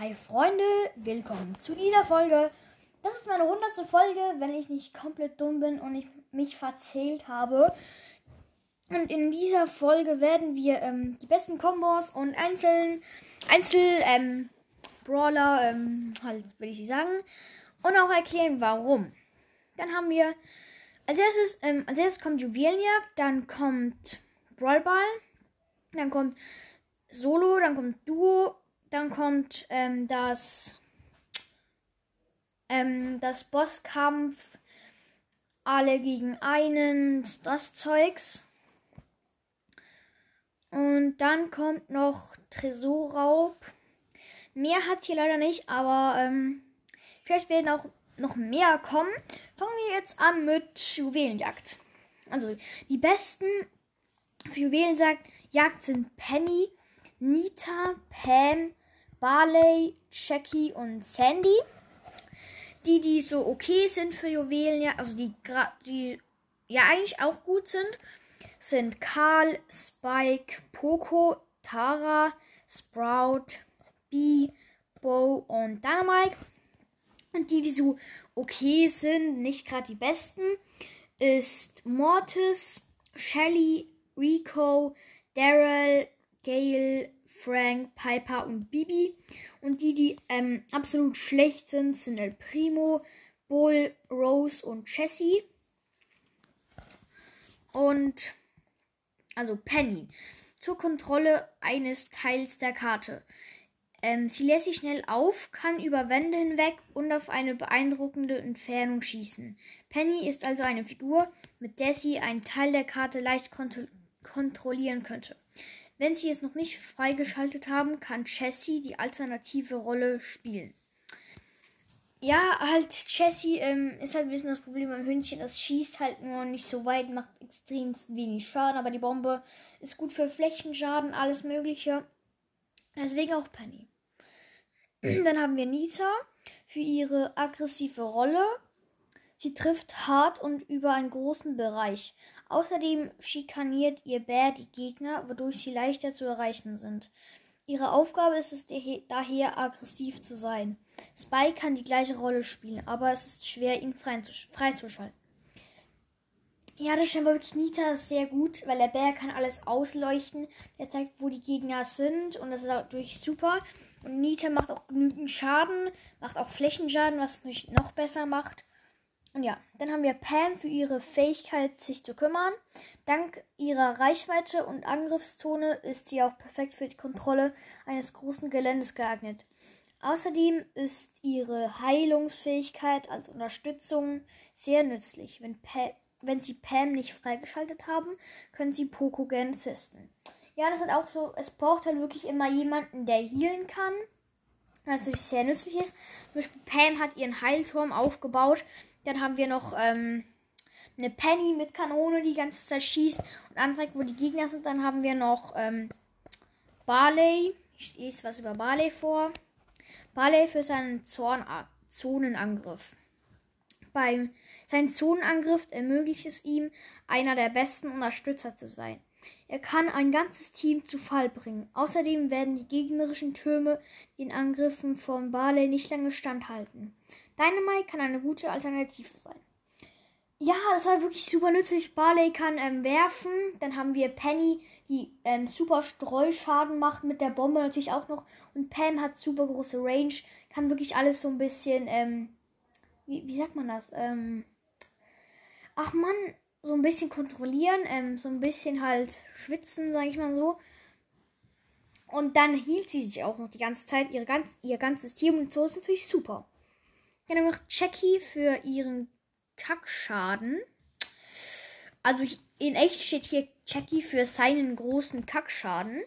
Hi Freunde, willkommen zu dieser Folge. Das ist meine hundertste Folge, wenn ich nicht komplett dumm bin und ich mich verzählt habe. Und in dieser Folge werden wir ähm, die besten Kombos und einzeln, Einzel ähm, Brawler, ähm, halt würde ich sagen, und auch erklären, warum. Dann haben wir als erstes, ähm, als erstes kommt Juwelenjagd, dann kommt Brawlball, dann kommt Solo, dann kommt Duo, dann kommt ähm, das, ähm, das Bosskampf, alle gegen einen, das Zeugs. Und dann kommt noch Tresorraub. Mehr hat hier leider nicht, aber ähm, vielleicht werden auch noch mehr kommen. Fangen wir jetzt an mit Juwelenjagd. Also die besten für Juwelenjagd sind Penny, Nita, Pam, Barley, Jackie und Sandy. Die, die so okay sind für Juwelen, ja, also die, die ja eigentlich auch gut sind, sind Karl, Spike, Poco, Tara, Sprout, Bee, Bo und Dynamite. Und die, die so okay sind, nicht gerade die besten, ist Mortis, Shelly, Rico, Daryl, Gale, Frank, Piper und Bibi. Und die, die ähm, absolut schlecht sind, sind El Primo, Bull, Rose und Jessie. Und also Penny. Zur Kontrolle eines Teils der Karte. Ähm, sie lässt sich schnell auf, kann über Wände hinweg und auf eine beeindruckende Entfernung schießen. Penny ist also eine Figur, mit der sie einen Teil der Karte leicht kontro kontrollieren könnte. Wenn Sie es noch nicht freigeschaltet haben, kann Jessie die alternative Rolle spielen. Ja, halt, Jessie ähm, ist halt ein bisschen das Problem beim Hündchen. Das schießt halt nur nicht so weit, macht extrem wenig Schaden, aber die Bombe ist gut für Flächenschaden, alles Mögliche. Deswegen auch Penny. Dann haben wir Nita für ihre aggressive Rolle. Sie trifft hart und über einen großen Bereich. Außerdem schikaniert ihr Bär die Gegner, wodurch sie leichter zu erreichen sind. Ihre Aufgabe ist es daher, aggressiv zu sein. Spike kann die gleiche Rolle spielen, aber es ist schwer, ihn freizuschalten. Ja, das scheinbar wirklich Nita sehr gut, weil der Bär kann alles ausleuchten. Er zeigt, wo die Gegner sind und das ist natürlich super. Und Nita macht auch genügend Schaden, macht auch Flächenschaden, was es natürlich noch besser macht. Und ja, dann haben wir Pam für ihre Fähigkeit, sich zu kümmern. Dank ihrer Reichweite und Angriffszone ist sie auch perfekt für die Kontrolle eines großen Geländes geeignet. Außerdem ist ihre Heilungsfähigkeit als Unterstützung sehr nützlich. Wenn, pa wenn sie Pam nicht freigeschaltet haben, können sie Poco gerne testen. Ja, das ist auch so, es braucht halt wirklich immer jemanden, der healen kann. Was natürlich sehr nützlich ist. Zum Beispiel Pam hat ihren Heilturm aufgebaut dann haben wir noch ähm, eine Penny mit Kanone, die ganze Zeit schießt und anzeigt, wo die Gegner sind. Dann haben wir noch ähm, Barley. Ich lese was über Barley vor. Barley für seinen Zorn Zonenangriff. Beim sein Zonenangriff ermöglicht es ihm, einer der besten Unterstützer zu sein. Er kann ein ganzes Team zu Fall bringen. Außerdem werden die gegnerischen Türme den Angriffen von Barley nicht lange standhalten. Dynamite kann eine gute Alternative sein. Ja, das war wirklich super nützlich. Barley kann ähm, werfen. Dann haben wir Penny, die ähm, super Streuschaden macht mit der Bombe natürlich auch noch. Und Pam hat super große Range. Kann wirklich alles so ein bisschen, ähm, wie, wie sagt man das? Ähm, ach man, so ein bisschen kontrollieren. Ähm, so ein bisschen halt schwitzen, sage ich mal so. Und dann hielt sie sich auch noch die ganze Zeit. Ihre ganz, ihr ganzes Team und so ist natürlich super. Dann noch Jackie für ihren Kackschaden. Also in echt steht hier Jackie für seinen großen Kackschaden.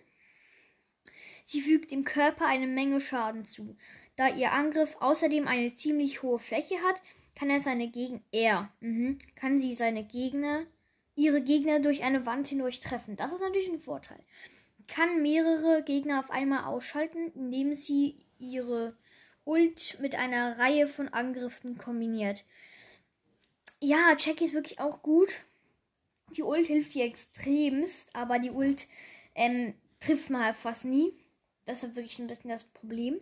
Sie fügt dem Körper eine Menge Schaden zu. Da ihr Angriff außerdem eine ziemlich hohe Fläche hat, kann er seine Gegner er mhm, kann sie seine Gegner ihre Gegner durch eine Wand hindurch treffen. Das ist natürlich ein Vorteil. Kann mehrere Gegner auf einmal ausschalten, indem sie ihre Ult mit einer Reihe von Angriffen kombiniert. Ja, Jackie ist wirklich auch gut. Die Ult hilft ihr extremst, aber die Ult ähm, trifft man halt fast nie. Das ist wirklich ein bisschen das Problem.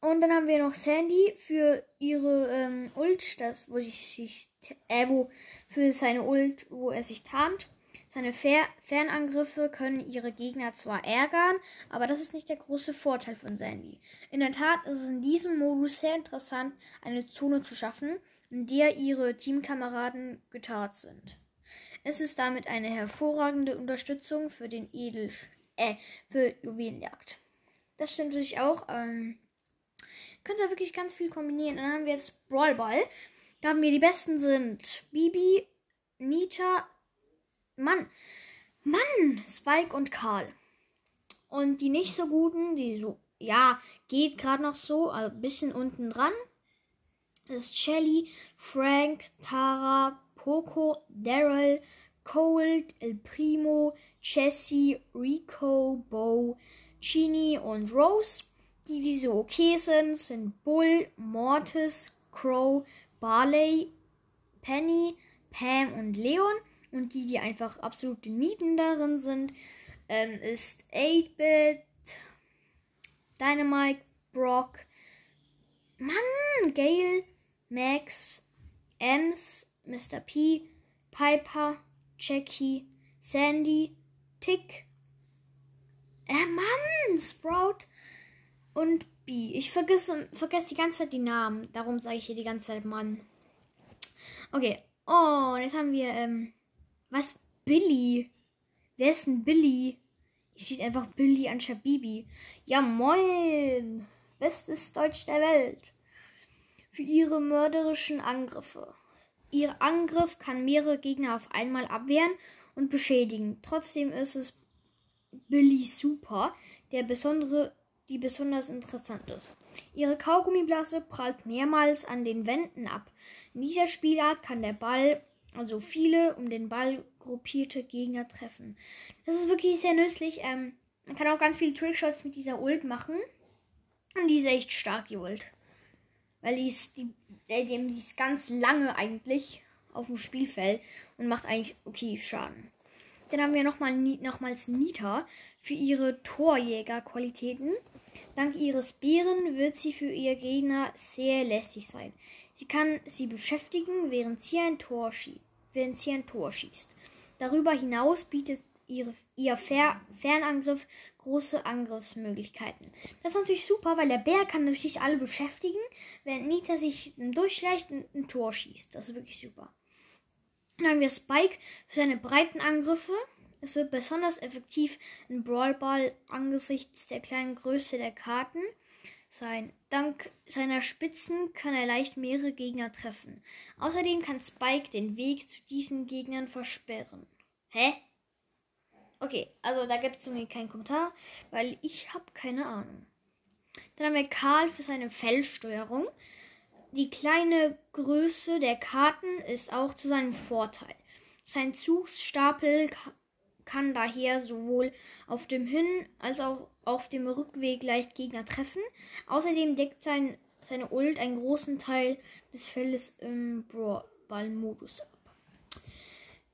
Und dann haben wir noch Sandy für ihre ähm, Ult, das, wo sich, sich äh, wo für seine Ult, wo er sich tarnt. Seine Fer Fernangriffe können ihre Gegner zwar ärgern, aber das ist nicht der große Vorteil von Sandy. In der Tat ist es in diesem Modus sehr interessant, eine Zone zu schaffen, in der ihre Teamkameraden getarnt sind. Es ist damit eine hervorragende Unterstützung für den Edel äh, für Juwelenjagd. Das stimmt natürlich auch. Ähm, könnt ihr wirklich ganz viel kombinieren. dann haben wir jetzt Brawl Ball. Da haben wir die besten sind Bibi, Nita, Mann, Mann, Spike und Karl. Und die nicht so guten, die so, ja, geht gerade noch so, also ein bisschen unten dran, ist Shelly, Frank, Tara, Poco, Daryl, Cold, El Primo, Jessie, Rico, Bo, Chini und Rose. Die, die so okay sind, sind Bull, Mortis, Crow, Barley, Penny, Pam und Leon. Und die, die einfach absolute Nieten darin sind, ähm, ist 8-Bit, Dynamite, Brock, Mann, Gale, Max, Ems, Mr. P, Piper, Jackie, Sandy, Tick, äh, Mann, Sprout und B. Ich vergesse, vergesse die ganze Zeit die Namen. Darum sage ich hier die ganze Zeit Mann. Okay. Oh, und jetzt haben wir, ähm, was? Billy. Wer ist denn Billy? Hier steht einfach Billy anstatt Bibi. Ja, moin. Bestes Deutsch der Welt. Für ihre mörderischen Angriffe. Ihr Angriff kann mehrere Gegner auf einmal abwehren und beschädigen. Trotzdem ist es Billy Super, der besondere, die besonders interessant ist. Ihre Kaugummiblase prallt mehrmals an den Wänden ab. In dieser Spielart kann der Ball also viele um den Ball gruppierte Gegner treffen. Das ist wirklich sehr nützlich. Ähm, man kann auch ganz viele Trickshots mit dieser Ult machen. Und die ist echt stark, die Ult. Weil die ist, die, äh, die ist ganz lange eigentlich auf dem Spielfeld und macht eigentlich okay Schaden. Dann haben wir nochmal, nochmals Nita für ihre Torjägerqualitäten. Dank ihres Bären wird sie für ihr Gegner sehr lästig sein. Sie kann sie beschäftigen, während sie ein Tor, schie während sie ein Tor schießt. Darüber hinaus bietet ihre, ihr Fer Fernangriff große Angriffsmöglichkeiten. Das ist natürlich super, weil der Bär kann natürlich alle beschäftigen, während Nita sich durchschleicht und ein Tor schießt. Das ist wirklich super. Dann haben wir Spike für seine breiten Angriffe. Es wird besonders effektiv in Brawl Ball angesichts der kleinen Größe der Karten sein. Dank seiner Spitzen kann er leicht mehrere Gegner treffen. Außerdem kann Spike den Weg zu diesen Gegnern versperren. Hä? Okay, also da gibt es irgendwie keinen Kommentar, weil ich habe keine Ahnung. Dann haben wir Karl für seine Feldsteuerung. Die kleine Größe der Karten ist auch zu seinem Vorteil. Sein Zugsstapel kann daher sowohl auf dem Hin- als auch auf dem Rückweg leicht Gegner treffen. Außerdem deckt sein, seine Ult einen großen Teil des Feldes im Brawl-Modus ab.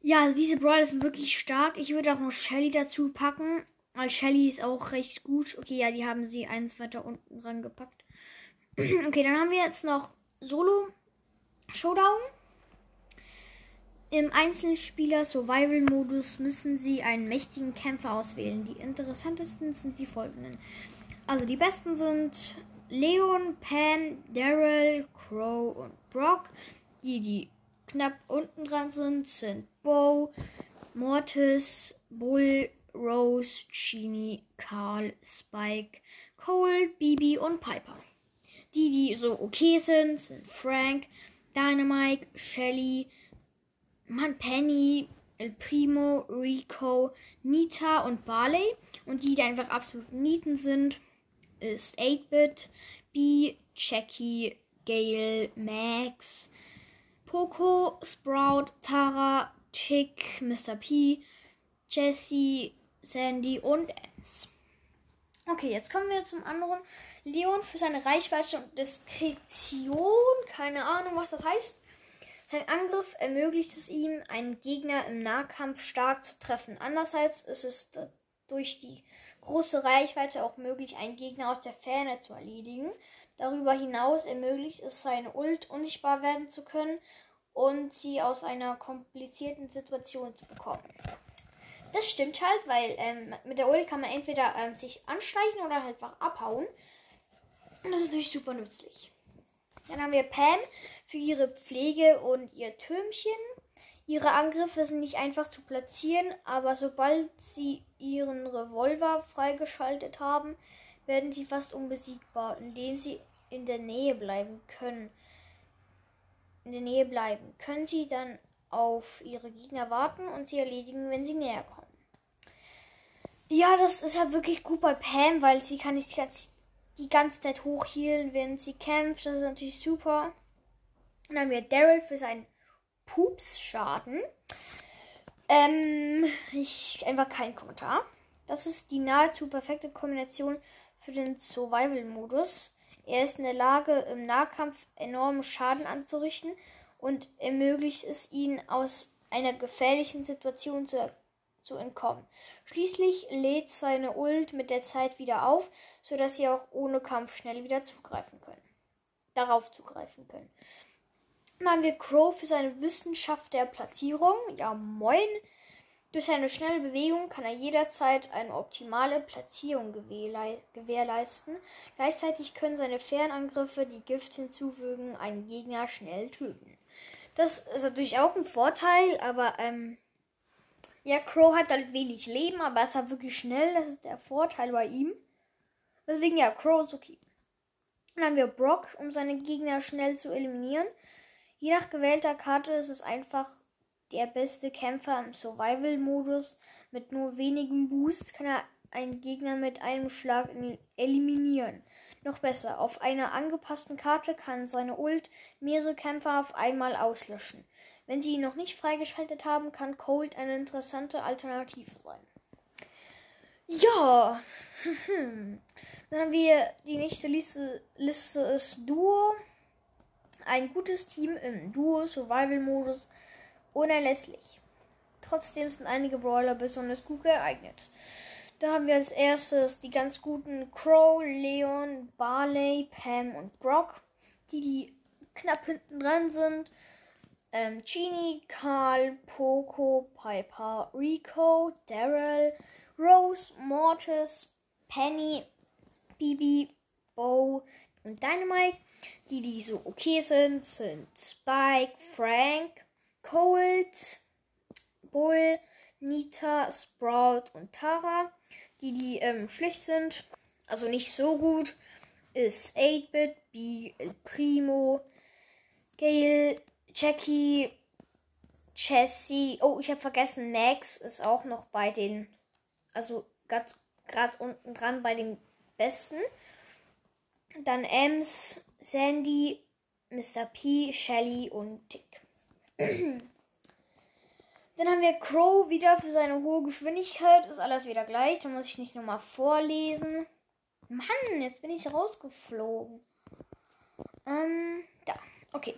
Ja, also diese Brawler sind wirklich stark. Ich würde auch noch Shelly dazu packen. Weil Shelly ist auch recht gut. Okay, ja, die haben sie eins weiter unten rangepackt. okay, dann haben wir jetzt noch Solo Showdown. Im Einzelspieler Survival Modus müssen Sie einen mächtigen Kämpfer auswählen. Die interessantesten sind die folgenden. Also die besten sind Leon, Pam, Daryl, Crow und Brock. Die, die knapp unten dran sind, sind Bo, Mortis, Bull, Rose, Genie, Carl, Spike, Cole, Bibi und Piper. Die, die so okay sind, sind Frank, Dynamite, Shelly, Mann, Penny, El Primo, Rico, Nita und Barley. Und die, die einfach absolut Nieten sind, ist 8-Bit, B, Jackie, Gale, Max, Poco, Sprout, Tara, Chick, Mr. P, Jessie, Sandy und Ems. Okay, jetzt kommen wir zum anderen. Leon für seine Reichweite und Diskretion. Keine Ahnung, was das heißt. Sein Angriff ermöglicht es ihm, einen Gegner im Nahkampf stark zu treffen. Andererseits ist es durch die große Reichweite auch möglich, einen Gegner aus der Ferne zu erledigen. Darüber hinaus ermöglicht es seine Ult unsichtbar werden zu können und sie aus einer komplizierten Situation zu bekommen. Das stimmt halt, weil ähm, mit der Ult kann man entweder ähm, sich anschleichen oder halt einfach abhauen. Und das ist natürlich super nützlich. Dann haben wir Pam für ihre Pflege und ihr Türmchen. Ihre Angriffe sind nicht einfach zu platzieren, aber sobald sie ihren Revolver freigeschaltet haben, werden sie fast unbesiegbar, indem sie in der Nähe bleiben können. In der Nähe bleiben. Können sie dann auf ihre Gegner warten und sie erledigen, wenn sie näher kommen. Ja, das ist halt wirklich gut bei Pam, weil sie kann nicht die ganze, Zeit hochhielen, wenn sie kämpft. Das ist natürlich super. Dann haben wir Daryl für seinen Pups-Schaden. Ähm, ich einfach kein Kommentar. Das ist die nahezu perfekte Kombination für den Survival-Modus. Er ist in der Lage, im Nahkampf enormen Schaden anzurichten und ermöglicht es ihnen, aus einer gefährlichen Situation zu, zu entkommen. Schließlich lädt seine Ult mit der Zeit wieder auf, sodass sie auch ohne Kampf schnell wieder zugreifen können. Darauf zugreifen können. Dann haben wir Crow für seine Wissenschaft der Platzierung. Ja, moin. Durch seine schnelle Bewegung kann er jederzeit eine optimale Platzierung gewährleisten. Gleichzeitig können seine Fernangriffe, die Gift hinzufügen, einen Gegner schnell töten. Das ist natürlich auch ein Vorteil, aber ähm, ja, Crow hat halt wenig Leben, aber er ist halt wirklich schnell. Das ist der Vorteil bei ihm. Deswegen ja, Crow ist okay. Dann haben wir Brock, um seine Gegner schnell zu eliminieren. Je nach gewählter Karte ist es einfach der beste Kämpfer im Survival-Modus. Mit nur wenigen Boosts kann er einen Gegner mit einem Schlag eliminieren. Noch besser, auf einer angepassten Karte kann seine Ult mehrere Kämpfer auf einmal auslöschen. Wenn sie ihn noch nicht freigeschaltet haben, kann Cold eine interessante Alternative sein. Ja, dann haben wir die nächste Liste, Liste ist Duo. Ein gutes Team im Duo-Survival-Modus unerlässlich. Trotzdem sind einige Brawler besonders gut geeignet. Da haben wir als erstes die ganz guten Crow, Leon, Barley, Pam und Brock, die, die knapp hinten dran sind. Ähm, Genie, Karl, Poco, Piper, Rico, Daryl, Rose, Mortis, Penny, Bibi, Bo und Dynamite. Die, die so okay sind, sind Spike, Frank, Cold, Bull, Nita, Sprout und Tara. Die, die ähm, schlecht sind, also nicht so gut, ist 8-Bit, B, El Primo, Gail, Jackie, Jessie. Oh, ich habe vergessen, Max ist auch noch bei den, also gerade unten dran bei den Besten. Dann Ems, Sandy, Mr. P, Shelly und Tick. Dann haben wir Crow wieder für seine hohe Geschwindigkeit. Ist alles wieder gleich. Da muss ich nicht nochmal vorlesen. Mann, jetzt bin ich rausgeflogen. Ähm, da. Okay.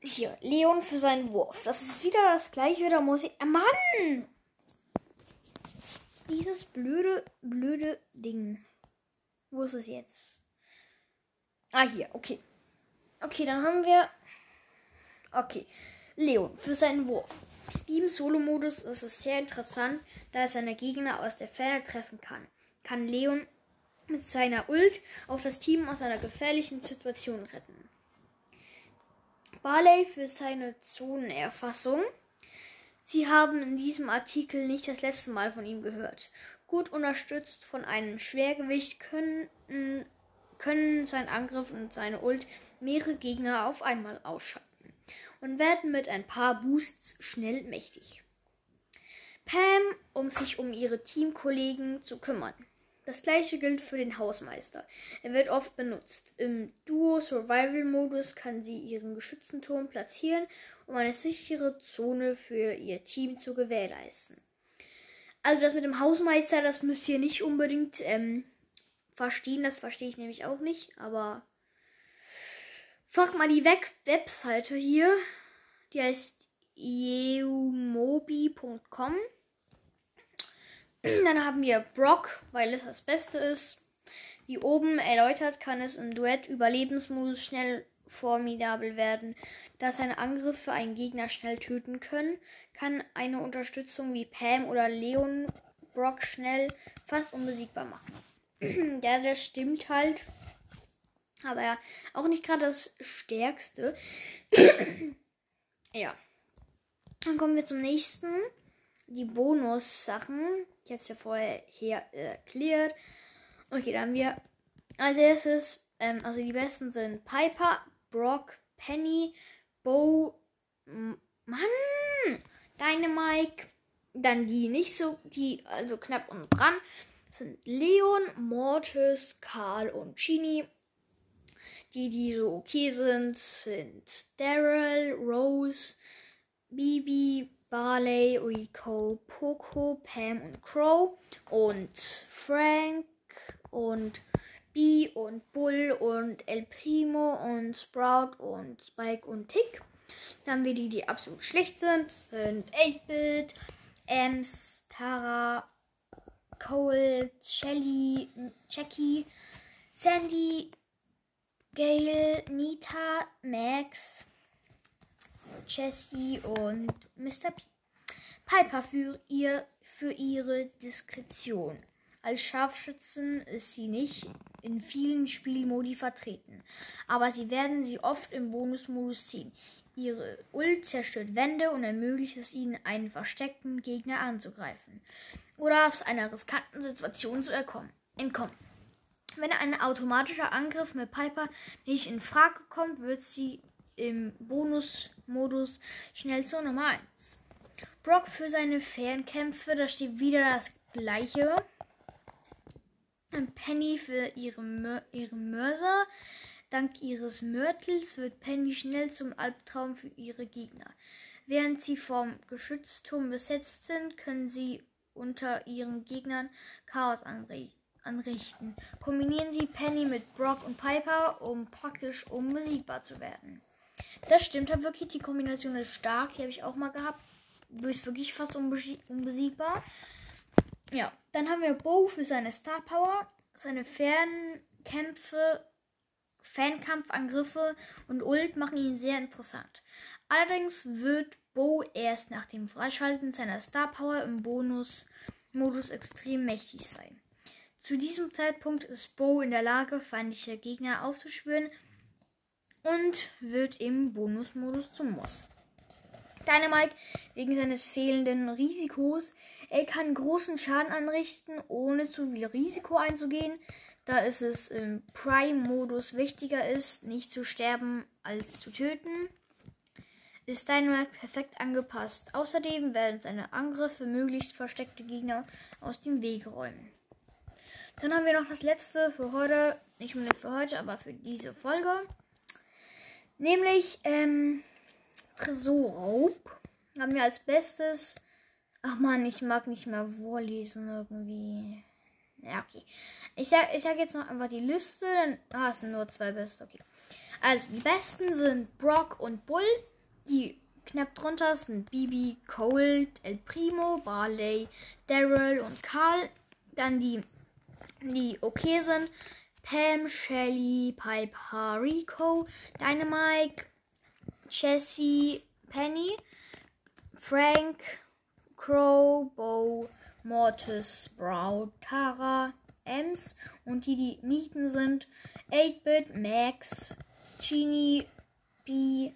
Hier, Leon für seinen Wurf. Das ist wieder das gleiche. Da muss ich. Äh, Mann! Dieses blöde, blöde Ding. Wo ist es jetzt? Ah, hier, okay. Okay, dann haben wir. Okay. Leon für seinen Wurf. Wie im Solo-Modus ist es sehr interessant, da er seine Gegner aus der Ferne treffen kann. Kann Leon mit seiner Ult auch das Team aus einer gefährlichen Situation retten. Barley für seine Zonenerfassung. Sie haben in diesem Artikel nicht das letzte Mal von ihm gehört. Gut unterstützt von einem Schwergewicht können können sein Angriff und seine Ult mehrere Gegner auf einmal ausschalten und werden mit ein paar Boosts schnell mächtig. Pam, um sich um ihre Teamkollegen zu kümmern. Das gleiche gilt für den Hausmeister. Er wird oft benutzt. Im Duo-Survival-Modus kann sie ihren geschützten Turm platzieren, um eine sichere Zone für ihr Team zu gewährleisten. Also das mit dem Hausmeister, das müsst ihr nicht unbedingt ähm, verstehen. Das verstehe ich nämlich auch nicht. Aber frag mal die Web Webseite hier. Die heißt eumobi.com. Dann haben wir Brock, weil es das Beste ist. Wie oben erläutert, kann es im Duett-Überlebensmodus schnell formidabel werden. Da seine Angriffe einen Gegner schnell töten können, kann eine Unterstützung wie Pam oder Leon Brock schnell fast unbesiegbar machen. ja, das stimmt halt. Aber ja, auch nicht gerade das Stärkste. ja. Dann kommen wir zum nächsten. Die Bonus-Sachen. Ich habe es ja vorher hier erklärt. Okay, dann haben wir als erstes, ähm, also die besten sind Piper, Brock, Penny, Bo, Mann, Dynamite, dann die nicht so, die also knapp und dran sind Leon, Mortis, Karl und Genie. Die, die so okay sind, sind Daryl, Rose, Bibi, Barley, Rico, Poco, Pam und Crow und Frank und Bee und Bull und El Primo und Sprout und Spike und Tick. Dann wir die, die absolut schlecht sind, sind 8-Bit, Ems, Tara, Cole, Shelly, Jackie, Sandy, Gail, Nita, Max, Jessie und Mr. P. Piper für, ihr, für ihre Diskretion. Als Scharfschützen ist sie nicht in vielen Spielmodi vertreten, aber sie werden sie oft im Bonusmodus ziehen. Ihre Ult zerstört Wände und ermöglicht es ihnen, einen versteckten Gegner anzugreifen oder aus einer riskanten Situation zu entkommen. Wenn ein automatischer Angriff mit Piper nicht in Frage kommt, wird sie im Bonusmodus schnell zur Nummer 1. Brock für seine Fernkämpfe, da steht wieder das gleiche. Penny für ihre, Mör ihre Mörser. Dank ihres Mörtels wird Penny schnell zum Albtraum für ihre Gegner. Während sie vom Geschützturm besetzt sind, können sie unter ihren Gegnern Chaos anrichten. Kombinieren sie Penny mit Brock und Piper, um praktisch unbesiegbar zu werden. Das stimmt halt wirklich, die Kombination ist stark. Die habe ich auch mal gehabt. Du bist wirklich fast unbesiegbar. Ja, dann haben wir Bo für seine Star Power, seine Fernkämpfe, Fernkampfangriffe und Ult machen ihn sehr interessant. Allerdings wird Bo erst nach dem Freischalten seiner Star Power im Bonus-Modus extrem mächtig sein. Zu diesem Zeitpunkt ist Bo in der Lage, feindliche Gegner aufzuspüren und wird im Bonus-Modus zum Moss. Dynamite wegen seines fehlenden Risikos. Er kann großen Schaden anrichten, ohne zu viel Risiko einzugehen, da es es im Prime-Modus wichtiger ist, nicht zu sterben als zu töten. Ist Dynamite perfekt angepasst. Außerdem werden seine Angriffe möglichst versteckte Gegner aus dem Weg räumen. Dann haben wir noch das letzte für heute, nicht unbedingt für heute, aber für diese Folge. Nämlich, ähm, Tresorraub haben wir als bestes. Ach man, ich mag nicht mehr vorlesen irgendwie. Ja, okay. Ich sag, ich sag jetzt noch einfach die Liste. Dann ah, es sind nur zwei beste. Okay. Also, die besten sind Brock und Bull. Die knapp drunter sind Bibi, Cold, El Primo, Barley, Daryl und Karl. Dann die, die okay sind. Pam, Shelly, Piper, Rico, Dynamite, Jessie, Penny, Frank, Crow, Bo, Mortis, Sprout, Tara, Ems und die, die Nieten sind 8-Bit, Max, Genie, B,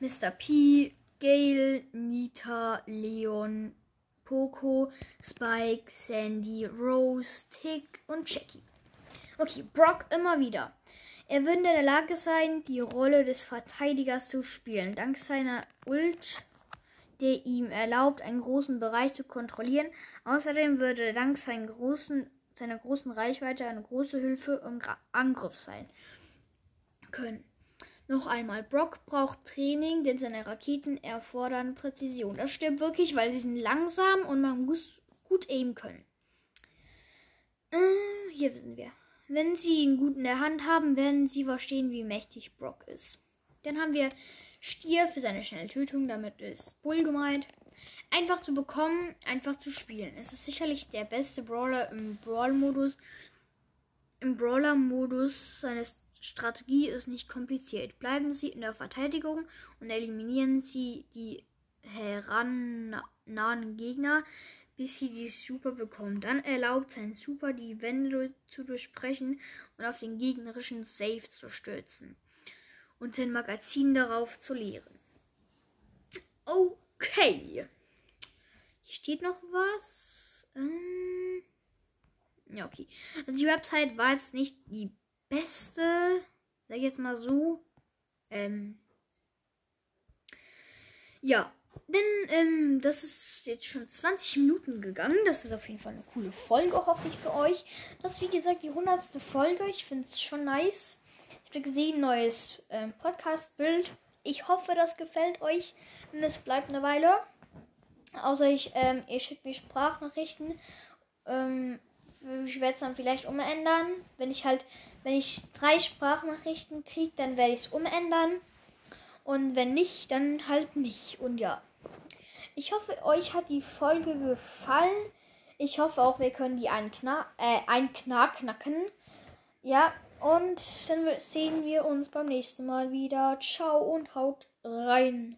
Mr. P, Gail, Nita, Leon, Poco, Spike, Sandy, Rose, Tick und Jackie. Okay, Brock immer wieder. Er würde in der Lage sein, die Rolle des Verteidigers zu spielen, dank seiner Ult, der ihm erlaubt, einen großen Bereich zu kontrollieren. Außerdem würde er dank großen, seiner großen Reichweite eine große Hilfe im Angriff sein können. Noch einmal, Brock braucht Training, denn seine Raketen erfordern Präzision. Das stimmt wirklich, weil sie sind langsam und man muss gut aimen können. Äh, hier sind wir. Wenn sie ihn gut in der Hand haben, werden sie verstehen, wie mächtig Brock ist. Dann haben wir Stier für seine schnelle Tötung, damit ist Bull gemeint. einfach zu bekommen, einfach zu spielen. Es ist sicherlich der beste Brawler im Brawl-Modus. Im Brawler-Modus seine Strategie ist nicht kompliziert. Bleiben Sie in der Verteidigung und eliminieren Sie die herannahen Gegner, bis Sie die Super bekommen. Dann erlaubt sein Super, die Wände zu durchbrechen und auf den gegnerischen Safe zu stürzen und sein Magazin darauf zu leeren. Okay. Hier steht noch was. Ähm ja, okay. Also die Website war jetzt nicht die beste, sag ich jetzt mal so. Ähm ja, denn ähm, das ist jetzt schon 20 Minuten gegangen. Das ist auf jeden Fall eine coole Folge, hoffe ich für euch. Das ist wie gesagt die 100. Folge. Ich finde es schon nice. Ich habe gesehen, neues ähm, Podcast-Bild. Ich hoffe, das gefällt euch. Und es bleibt eine Weile. Außer ich, ähm, ihr schickt mir Sprachnachrichten. Ähm, ich werde es dann vielleicht umändern. Wenn ich halt, wenn ich drei Sprachnachrichten kriege, dann werde ich es umändern. Und wenn nicht, dann halt nicht. Und ja. Ich hoffe, euch hat die Folge gefallen. Ich hoffe auch, wir können die Knack, äh, einen Knack knacken. Ja, und dann sehen wir uns beim nächsten Mal wieder. Ciao und haut rein.